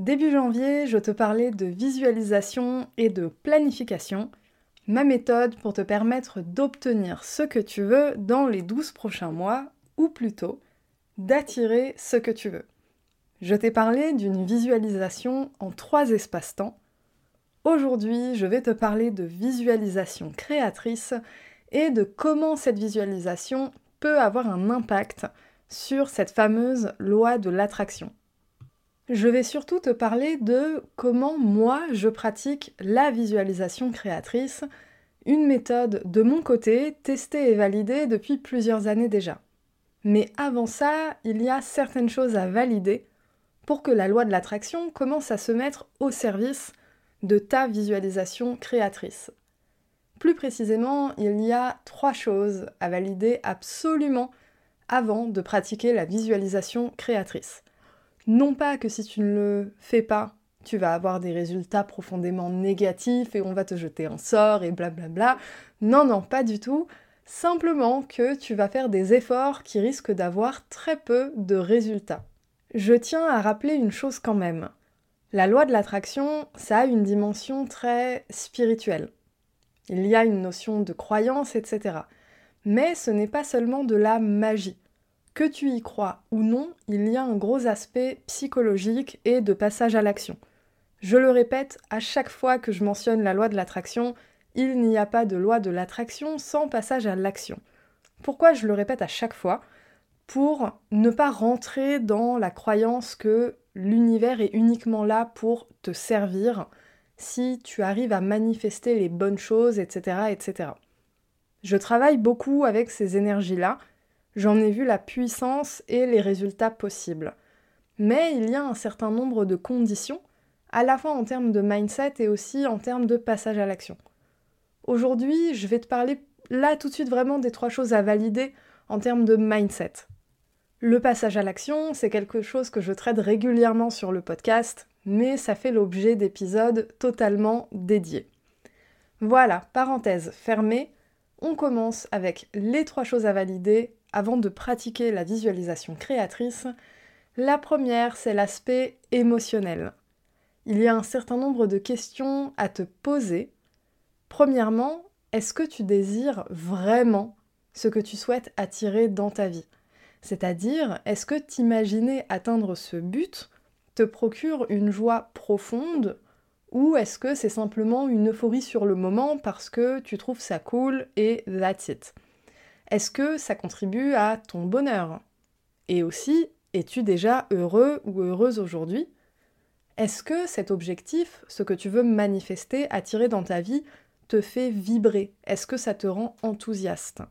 Début janvier, je te parlais de visualisation et de planification, ma méthode pour te permettre d'obtenir ce que tu veux dans les 12 prochains mois, ou plutôt d'attirer ce que tu veux. Je t'ai parlé d'une visualisation en trois espaces-temps. Aujourd'hui, je vais te parler de visualisation créatrice et de comment cette visualisation peut avoir un impact sur cette fameuse loi de l'attraction. Je vais surtout te parler de comment moi je pratique la visualisation créatrice, une méthode de mon côté testée et validée depuis plusieurs années déjà. Mais avant ça, il y a certaines choses à valider pour que la loi de l'attraction commence à se mettre au service de ta visualisation créatrice. Plus précisément, il y a trois choses à valider absolument avant de pratiquer la visualisation créatrice. Non pas que si tu ne le fais pas, tu vas avoir des résultats profondément négatifs et on va te jeter un sort et blablabla. Non, non, pas du tout. Simplement que tu vas faire des efforts qui risquent d'avoir très peu de résultats. Je tiens à rappeler une chose quand même. La loi de l'attraction, ça a une dimension très spirituelle. Il y a une notion de croyance, etc. Mais ce n'est pas seulement de la magie. Que tu y crois ou non, il y a un gros aspect psychologique et de passage à l'action. Je le répète, à chaque fois que je mentionne la loi de l'attraction, il n'y a pas de loi de l'attraction sans passage à l'action. Pourquoi je le répète à chaque fois? Pour ne pas rentrer dans la croyance que l'univers est uniquement là pour te servir si tu arrives à manifester les bonnes choses, etc. etc. Je travaille beaucoup avec ces énergies-là J'en ai vu la puissance et les résultats possibles. Mais il y a un certain nombre de conditions, à la fois en termes de mindset et aussi en termes de passage à l'action. Aujourd'hui, je vais te parler là tout de suite vraiment des trois choses à valider en termes de mindset. Le passage à l'action, c'est quelque chose que je traite régulièrement sur le podcast, mais ça fait l'objet d'épisodes totalement dédiés. Voilà, parenthèse fermée, on commence avec les trois choses à valider avant de pratiquer la visualisation créatrice, la première, c'est l'aspect émotionnel. Il y a un certain nombre de questions à te poser. Premièrement, est-ce que tu désires vraiment ce que tu souhaites attirer dans ta vie? C'est-à-dire, est-ce que t'imaginer atteindre ce but te procure une joie profonde ou est-ce que c'est simplement une euphorie sur le moment parce que tu trouves ça cool et that's it? Est-ce que ça contribue à ton bonheur? Et aussi, es-tu déjà heureux ou heureuse aujourd'hui? Est-ce que cet objectif, ce que tu veux manifester, attirer dans ta vie, te fait vibrer? Est-ce que ça te rend enthousiaste?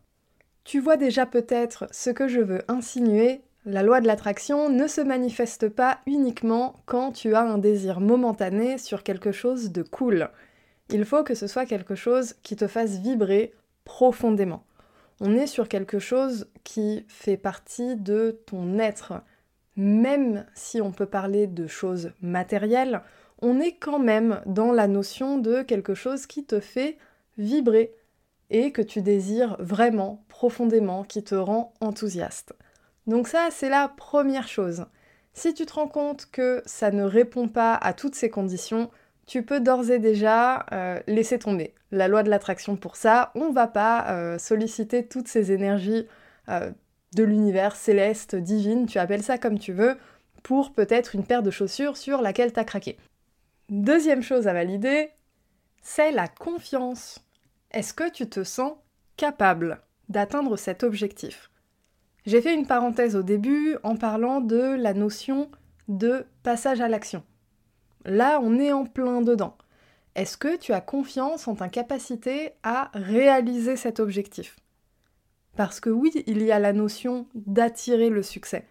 Tu vois déjà peut-être ce que je veux insinuer. La loi de l'attraction ne se manifeste pas uniquement quand tu as un désir momentané sur quelque chose de cool. Il faut que ce soit quelque chose qui te fasse vibrer profondément on est sur quelque chose qui fait partie de ton être. Même si on peut parler de choses matérielles, on est quand même dans la notion de quelque chose qui te fait vibrer et que tu désires vraiment, profondément, qui te rend enthousiaste. Donc ça, c'est la première chose. Si tu te rends compte que ça ne répond pas à toutes ces conditions, tu peux d'ores et déjà euh, laisser tomber. La loi de l'attraction pour ça, on va pas euh, solliciter toutes ces énergies euh, de l'univers céleste, divine, tu appelles ça comme tu veux, pour peut-être une paire de chaussures sur laquelle tu as craqué. Deuxième chose à valider, c'est la confiance. Est-ce que tu te sens capable d'atteindre cet objectif? J'ai fait une parenthèse au début en parlant de la notion de passage à l'action. Là, on est en plein dedans. Est-ce que tu as confiance en ta capacité à réaliser cet objectif? Parce que oui, il y a la notion d'attirer le succès.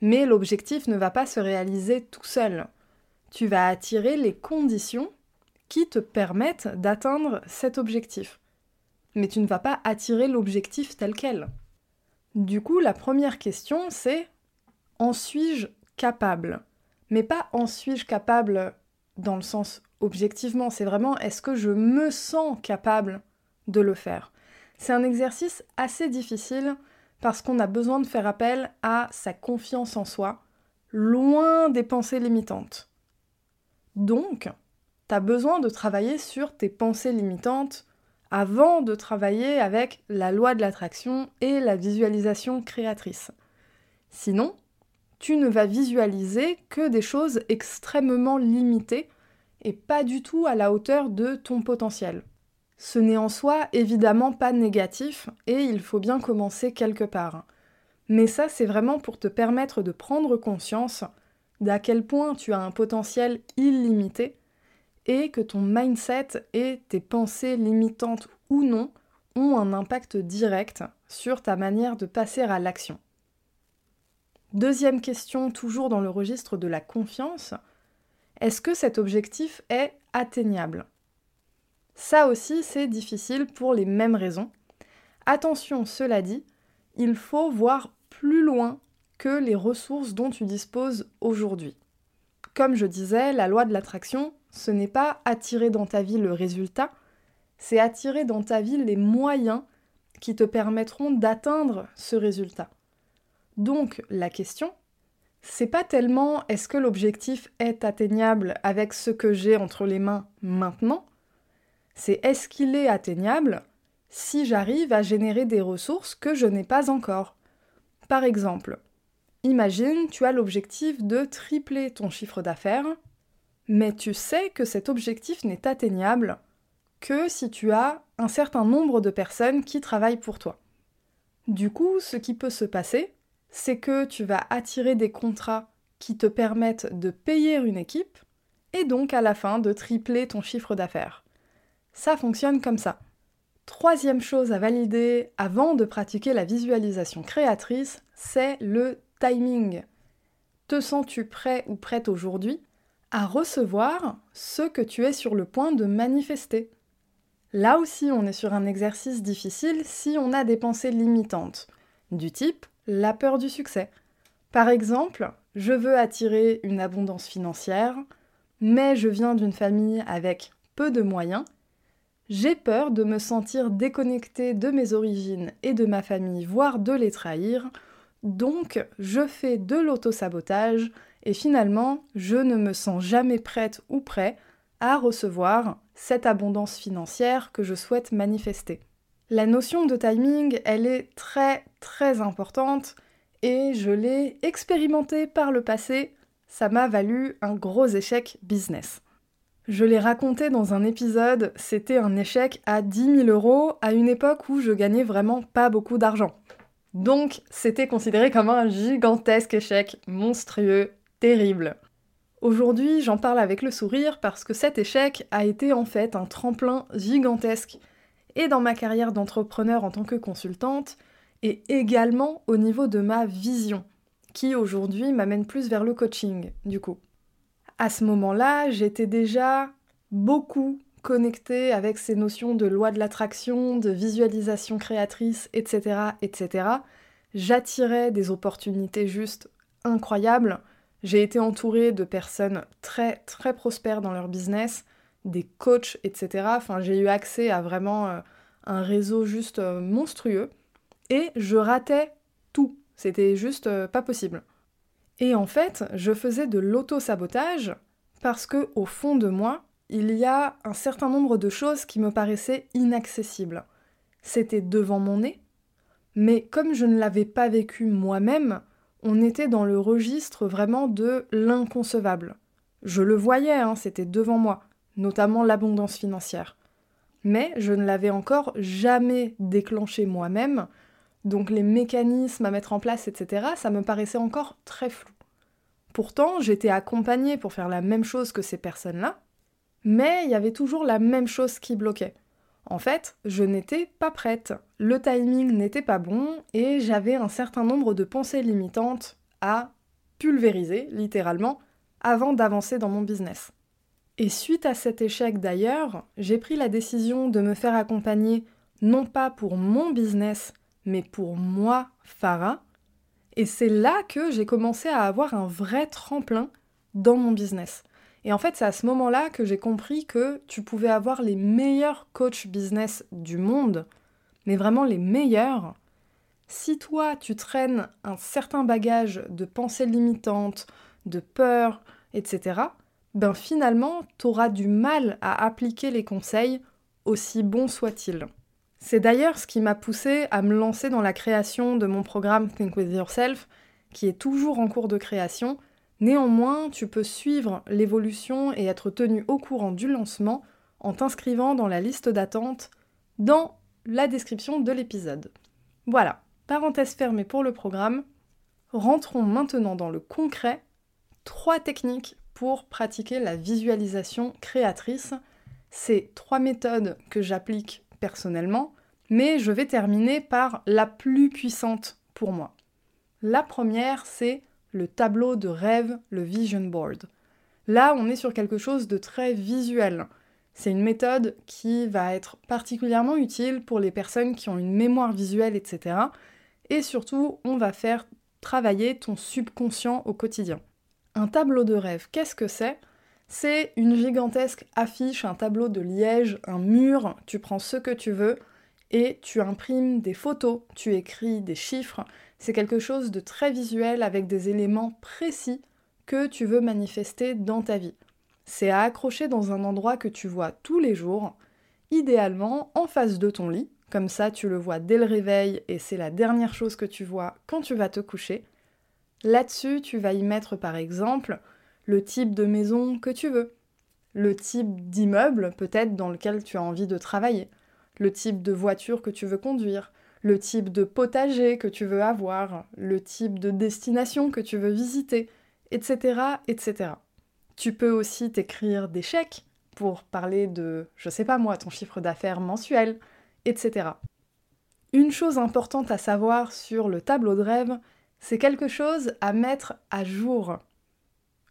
Mais l'objectif ne va pas se réaliser tout seul. tu vas attirer les conditions qui te permettent d'atteindre cet objectif. Mais tu ne vas pas attirer l'objectif tel quel. Du coup, la première question, c'est en suis-je capable? Mais pas en suis-je capable dans le sens objectivement, c'est vraiment est-ce que je me sens capable de le faire? C'est un exercice assez difficile parce qu'on a besoin de faire appel à sa confiance en soi, loin des pensées limitantes. Donc, tu as besoin de travailler sur tes pensées limitantes avant de travailler avec la loi de l'attraction et la visualisation créatrice. Sinon, tu ne vas visualiser que des choses extrêmement limitées et pas du tout à la hauteur de ton potentiel. Ce n'est en soi évidemment pas négatif et il faut bien commencer quelque part. Mais ça, c'est vraiment pour te permettre de prendre conscience d'à quel point tu as un potentiel illimité et que ton mindset et tes pensées limitantes ou non ont un impact direct sur ta manière de passer à l'action. Deuxième question, toujours dans le registre de la confiance, est-ce que cet objectif est atteignable? Ça aussi, c'est difficile pour les mêmes raisons. Attention, cela dit, il faut voir plus loin que les ressources dont tu disposes aujourd'hui. Comme je disais, la loi de l'attraction, ce n'est pas attirer dans ta vie le résultat, c'est attirer dans ta vie les moyens qui te permettront d'atteindre ce résultat. Donc la question, c'est pas tellement est-ce que l'objectif est atteignable avec ce que j'ai entre les mains maintenant, c'est est-ce qu'il est atteignable si j'arrive à générer des ressources que je n'ai pas encore? Par exemple, imagine tu as l'objectif de tripler ton chiffre d'affaires, mais tu sais que cet objectif n'est atteignable que si tu as un certain nombre de personnes qui travaillent pour toi. Du coup, ce qui peut se passer, c'est que tu vas attirer des contrats qui te permettent de payer une équipe et donc à la fin de tripler ton chiffre d'affaires. Ça fonctionne comme ça. Troisième chose à valider avant de pratiquer la visualisation créatrice, c'est le timing. Te sens-tu prêt ou prête aujourd'hui à recevoir ce que tu es sur le point de manifester? Là aussi, on est sur un exercice difficile si on a des pensées limitantes, du type la peur du succès. Par exemple, je veux attirer une abondance financière, mais je viens d'une famille avec peu de moyens. J'ai peur de me sentir déconnectée de mes origines et de ma famille, voire de les trahir. Donc, je fais de l'auto-sabotage et finalement, je ne me sens jamais prête ou prêt à recevoir cette abondance financière que je souhaite manifester. La notion de timing, elle est très très importante et je l'ai expérimentée par le passé. Ça m'a valu un gros échec business. Je l'ai raconté dans un épisode, c'était un échec à 10 000 euros à une époque où je gagnais vraiment pas beaucoup d'argent. Donc c'était considéré comme un gigantesque échec, monstrueux, terrible. Aujourd'hui j'en parle avec le sourire parce que cet échec a été en fait un tremplin gigantesque et dans ma carrière d'entrepreneur en tant que consultante, et également au niveau de ma vision, qui aujourd'hui m'amène plus vers le coaching, du coup. À ce moment-là, j'étais déjà beaucoup connectée avec ces notions de loi de l'attraction, de visualisation créatrice, etc., etc. J'attirais des opportunités juste incroyables. J'ai été entourée de personnes très très prospères dans leur business, des coachs, etc. Enfin, j'ai eu accès à vraiment euh, un réseau juste euh, monstrueux. Et je ratais tout. C'était juste euh, pas possible. Et en fait, je faisais de l'auto-sabotage parce que, au fond de moi, il y a un certain nombre de choses qui me paraissaient inaccessibles. C'était devant mon nez, mais comme je ne l'avais pas vécu moi-même, on était dans le registre vraiment de l'inconcevable. Je le voyais, hein, c'était devant moi notamment l'abondance financière. Mais je ne l'avais encore jamais déclenché moi-même, donc les mécanismes à mettre en place, etc., ça me paraissait encore très flou. Pourtant, j'étais accompagnée pour faire la même chose que ces personnes-là, mais il y avait toujours la même chose qui bloquait. En fait, je n'étais pas prête, le timing n'était pas bon, et j'avais un certain nombre de pensées limitantes à pulvériser, littéralement, avant d'avancer dans mon business. Et suite à cet échec d'ailleurs, j'ai pris la décision de me faire accompagner non pas pour mon business, mais pour moi, Farah. Et c'est là que j'ai commencé à avoir un vrai tremplin dans mon business. Et en fait, c'est à ce moment-là que j'ai compris que tu pouvais avoir les meilleurs coachs business du monde, mais vraiment les meilleurs. Si toi, tu traînes un certain bagage de pensées limitantes, de peur, etc., ben finalement, tu auras du mal à appliquer les conseils, aussi bons soient-ils. C'est d'ailleurs ce qui m'a poussé à me lancer dans la création de mon programme Think With Yourself, qui est toujours en cours de création. Néanmoins, tu peux suivre l'évolution et être tenu au courant du lancement en t'inscrivant dans la liste d'attente dans la description de l'épisode. Voilà, parenthèse fermée pour le programme. Rentrons maintenant dans le concret. Trois techniques pour pratiquer la visualisation créatrice. C'est trois méthodes que j'applique personnellement, mais je vais terminer par la plus puissante pour moi. La première, c'est le tableau de rêve, le vision board. Là, on est sur quelque chose de très visuel. C'est une méthode qui va être particulièrement utile pour les personnes qui ont une mémoire visuelle, etc. Et surtout, on va faire travailler ton subconscient au quotidien. Un tableau de rêve, qu'est-ce que c'est? C'est une gigantesque affiche, un tableau de liège, un mur, tu prends ce que tu veux et tu imprimes des photos, tu écris des chiffres. C'est quelque chose de très visuel avec des éléments précis que tu veux manifester dans ta vie. C'est à accrocher dans un endroit que tu vois tous les jours, idéalement en face de ton lit, comme ça tu le vois dès le réveil et c'est la dernière chose que tu vois quand tu vas te coucher. Là-dessus, tu vas y mettre par exemple le type de maison que tu veux, le type d'immeuble peut-être dans lequel tu as envie de travailler, le type de voiture que tu veux conduire, le type de potager que tu veux avoir, le type de destination que tu veux visiter, etc. etc. Tu peux aussi t'écrire des chèques pour parler de, je sais pas moi, ton chiffre d'affaires mensuel, etc. Une chose importante à savoir sur le tableau de rêve, c'est quelque chose à mettre à jour.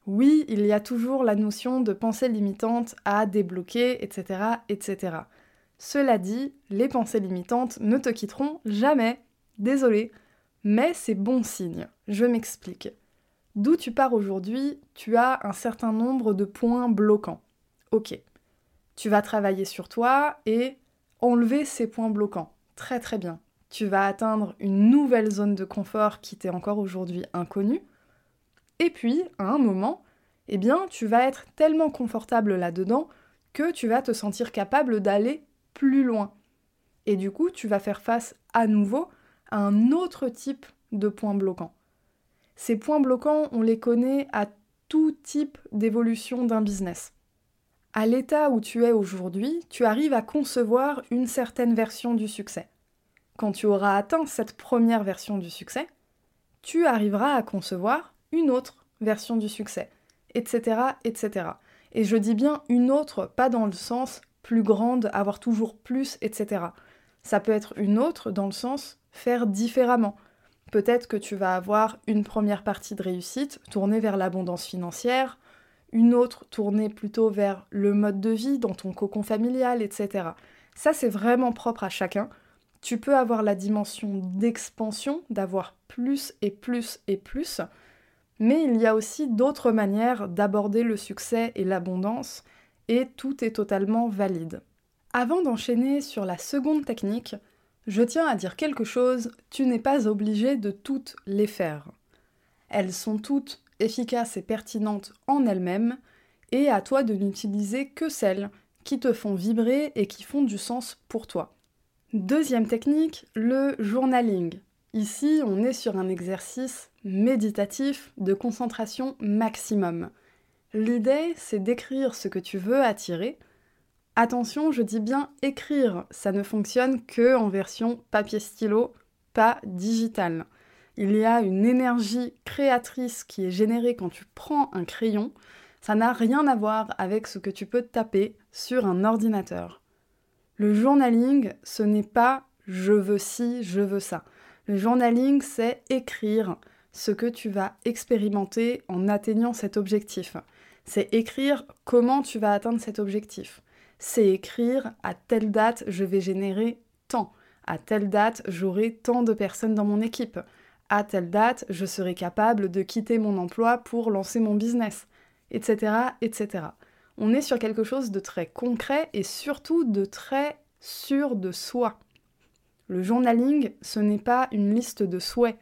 Oui, il y a toujours la notion de pensée limitante à débloquer, etc., etc. Cela dit, les pensées limitantes ne te quitteront jamais. Désolé, mais c'est bon signe. Je m'explique. D'où tu pars aujourd'hui, tu as un certain nombre de points bloquants. Ok. Tu vas travailler sur toi et enlever ces points bloquants. Très très bien tu vas atteindre une nouvelle zone de confort qui t'est encore aujourd'hui inconnue. Et puis, à un moment, eh bien, tu vas être tellement confortable là-dedans que tu vas te sentir capable d'aller plus loin. Et du coup, tu vas faire face à nouveau à un autre type de points bloquants. Ces points bloquants, on les connaît à tout type d'évolution d'un business. À l'état où tu es aujourd'hui, tu arrives à concevoir une certaine version du succès quand tu auras atteint cette première version du succès, tu arriveras à concevoir une autre version du succès, etc., etc. Et je dis bien une autre, pas dans le sens plus grande, avoir toujours plus, etc. Ça peut être une autre dans le sens faire différemment. Peut-être que tu vas avoir une première partie de réussite tournée vers l'abondance financière, une autre tournée plutôt vers le mode de vie dans ton cocon familial, etc. Ça, c'est vraiment propre à chacun. Tu peux avoir la dimension d'expansion, d'avoir plus et plus et plus, mais il y a aussi d'autres manières d'aborder le succès et l'abondance, et tout est totalement valide. Avant d'enchaîner sur la seconde technique, je tiens à dire quelque chose, tu n'es pas obligé de toutes les faire. Elles sont toutes efficaces et pertinentes en elles-mêmes, et à toi de n'utiliser que celles qui te font vibrer et qui font du sens pour toi. Deuxième technique, le journaling. Ici, on est sur un exercice méditatif de concentration maximum. L'idée, c'est d'écrire ce que tu veux attirer. Attention, je dis bien écrire, ça ne fonctionne que en version papier-stylo, pas digital. Il y a une énergie créatrice qui est générée quand tu prends un crayon. Ça n'a rien à voir avec ce que tu peux taper sur un ordinateur. Le journaling, ce n'est pas je veux ci, je veux ça. Le journaling, c'est écrire ce que tu vas expérimenter en atteignant cet objectif. C'est écrire comment tu vas atteindre cet objectif. C'est écrire à telle date je vais générer tant. À telle date j'aurai tant de personnes dans mon équipe. À telle date je serai capable de quitter mon emploi pour lancer mon business. Etc. etc. On est sur quelque chose de très concret et surtout de très sûr de soi. Le journaling, ce n'est pas une liste de souhaits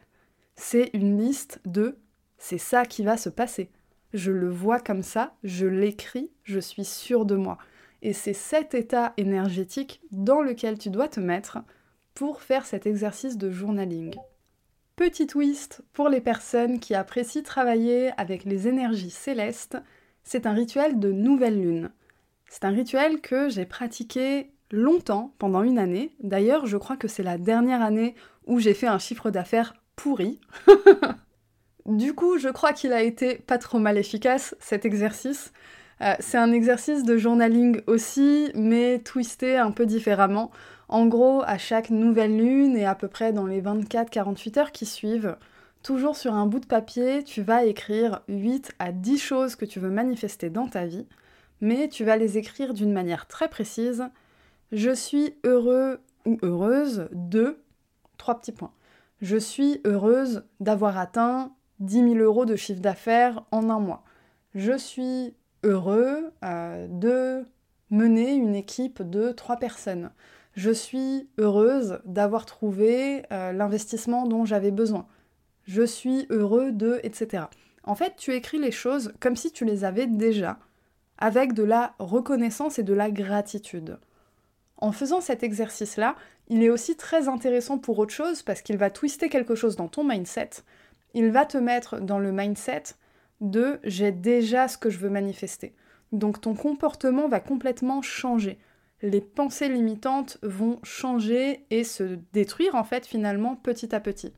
c'est une liste de c'est ça qui va se passer. Je le vois comme ça, je l'écris, je suis sûre de moi. Et c'est cet état énergétique dans lequel tu dois te mettre pour faire cet exercice de journaling. Petit twist pour les personnes qui apprécient travailler avec les énergies célestes, c'est un rituel de nouvelle lune. C'est un rituel que j'ai pratiqué longtemps, pendant une année. D'ailleurs, je crois que c'est la dernière année où j'ai fait un chiffre d'affaires pourri. du coup, je crois qu'il a été pas trop mal efficace, cet exercice. Euh, c'est un exercice de journaling aussi, mais twisté un peu différemment. En gros, à chaque nouvelle lune et à peu près dans les 24-48 heures qui suivent, toujours sur un bout de papier, tu vas écrire 8 à 10 choses que tu veux manifester dans ta vie, mais tu vas les écrire d'une manière très précise. Je suis heureux ou heureuse de... Trois petits points. Je suis heureuse d'avoir atteint 10 000 euros de chiffre d'affaires en un mois. Je suis heureux euh, de mener une équipe de trois personnes. Je suis heureuse d'avoir trouvé euh, l'investissement dont j'avais besoin. Je suis heureux de, etc. En fait, tu écris les choses comme si tu les avais déjà, avec de la reconnaissance et de la gratitude. En faisant cet exercice-là, il est aussi très intéressant pour autre chose parce qu'il va twister quelque chose dans ton mindset. Il va te mettre dans le mindset de j'ai déjà ce que je veux manifester. Donc ton comportement va complètement changer. Les pensées limitantes vont changer et se détruire en fait finalement petit à petit.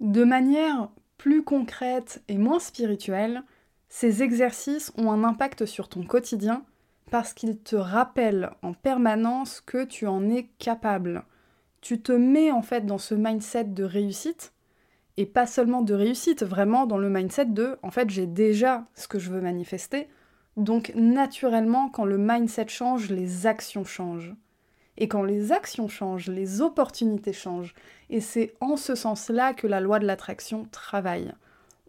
De manière plus concrète et moins spirituelle, ces exercices ont un impact sur ton quotidien parce qu'il te rappelle en permanence que tu en es capable. Tu te mets en fait dans ce mindset de réussite, et pas seulement de réussite, vraiment dans le mindset de en fait j'ai déjà ce que je veux manifester, donc naturellement quand le mindset change, les actions changent. Et quand les actions changent, les opportunités changent. Et c'est en ce sens-là que la loi de l'attraction travaille.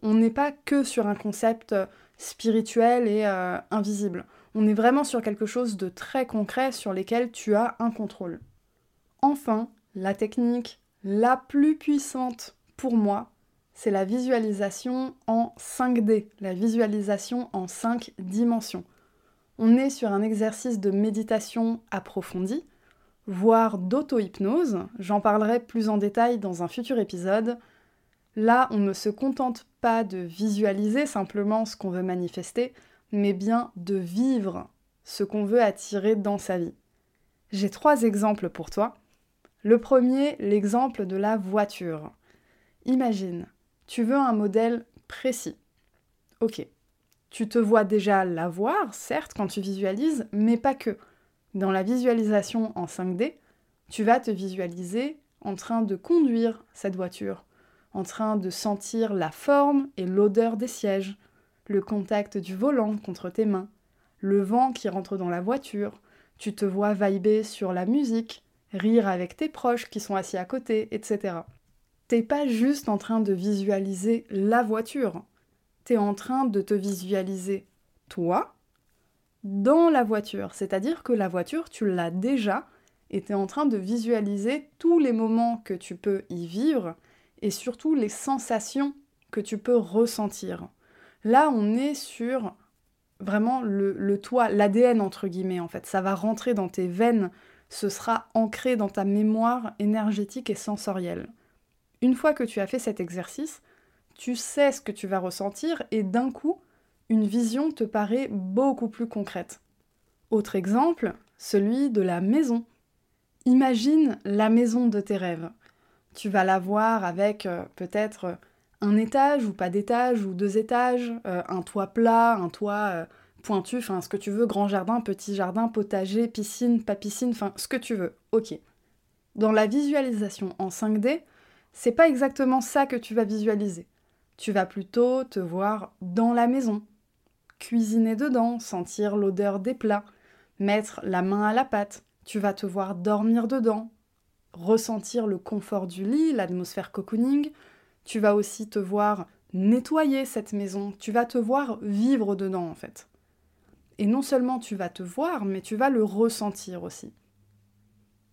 On n'est pas que sur un concept spirituel et euh, invisible. On est vraiment sur quelque chose de très concret sur lequel tu as un contrôle. Enfin, la technique la plus puissante pour moi, c'est la visualisation en 5D, la visualisation en 5 dimensions. On est sur un exercice de méditation approfondie, voire d'auto-hypnose, j'en parlerai plus en détail dans un futur épisode. Là, on ne se contente pas de visualiser simplement ce qu'on veut manifester, mais bien de vivre ce qu'on veut attirer dans sa vie. J'ai trois exemples pour toi. Le premier, l'exemple de la voiture. Imagine, tu veux un modèle précis. Ok, tu te vois déjà l'avoir, certes, quand tu visualises, mais pas que. Dans la visualisation en 5D, tu vas te visualiser en train de conduire cette voiture, en train de sentir la forme et l'odeur des sièges, le contact du volant contre tes mains, le vent qui rentre dans la voiture, tu te vois vibrer sur la musique, rire avec tes proches qui sont assis à côté, etc. T'es pas juste en train de visualiser la voiture, t'es en train de te visualiser toi dans la voiture, c'est-à-dire que la voiture, tu l'as déjà et t'es en train de visualiser tous les moments que tu peux y vivre et surtout les sensations que tu peux ressentir. Là, on est sur vraiment le, toit, l'ADN entre guillemets en fait. Ça va rentrer dans tes veines, ce sera ancré dans ta mémoire énergétique et sensorielle. Une fois que tu as fait cet exercice, tu sais ce que tu vas ressentir et d'un coup, une vision te paraît beaucoup plus concrète. Autre exemple, celui de la maison. Imagine la maison de tes rêves. Tu vas la voir avec euh, peut-être un étage ou pas d'étage ou deux étages, euh, un toit plat, un toit euh, pointu, enfin ce que tu veux, grand jardin, petit jardin, potager, piscine, pas piscine, enfin ce que tu veux. Ok. Dans la visualisation en 5D, c'est pas exactement ça que tu vas visualiser. Tu vas plutôt te voir dans la maison, cuisiner dedans, sentir l'odeur des plats, mettre la main à la pâte. Tu vas te voir dormir dedans, ressentir le confort du lit, l'atmosphère cocooning. Tu vas aussi te voir nettoyer cette maison, tu vas te voir vivre dedans en fait. Et non seulement tu vas te voir, mais tu vas le ressentir aussi.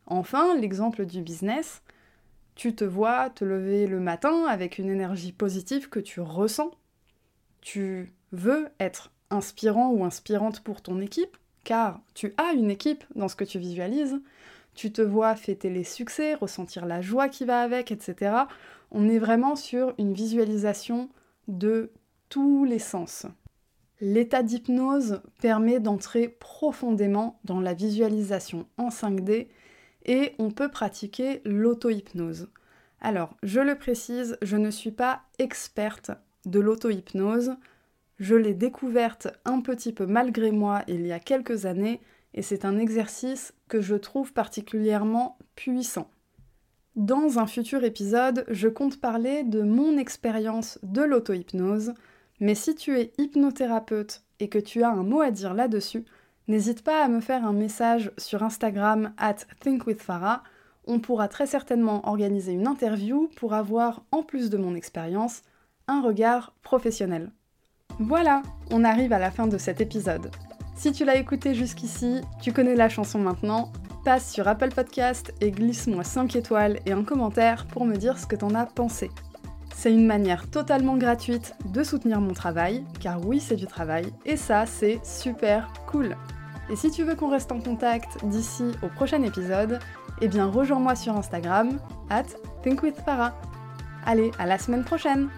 Enfin, l'exemple du business, tu te vois te lever le matin avec une énergie positive que tu ressens. Tu veux être inspirant ou inspirante pour ton équipe, car tu as une équipe dans ce que tu visualises. Tu te vois fêter les succès, ressentir la joie qui va avec, etc. On est vraiment sur une visualisation de tous les sens. L'état d'hypnose permet d'entrer profondément dans la visualisation en 5D et on peut pratiquer l'auto-hypnose. Alors, je le précise, je ne suis pas experte de l'auto-hypnose. Je l'ai découverte un petit peu malgré moi il y a quelques années et c'est un exercice que je trouve particulièrement puissant. Dans un futur épisode, je compte parler de mon expérience de l'auto-hypnose, mais si tu es hypnothérapeute et que tu as un mot à dire là-dessus, n'hésite pas à me faire un message sur Instagram at thinkwithfarah. On pourra très certainement organiser une interview pour avoir, en plus de mon expérience, un regard professionnel. Voilà, on arrive à la fin de cet épisode. Si tu l'as écouté jusqu'ici, tu connais la chanson maintenant, passe sur Apple Podcast et glisse-moi 5 étoiles et un commentaire pour me dire ce que t'en as pensé. C'est une manière totalement gratuite de soutenir mon travail, car oui c'est du travail, et ça c'est super cool. Et si tu veux qu'on reste en contact d'ici au prochain épisode, eh bien rejoins-moi sur Instagram, at thinkwithpara. Allez, à la semaine prochaine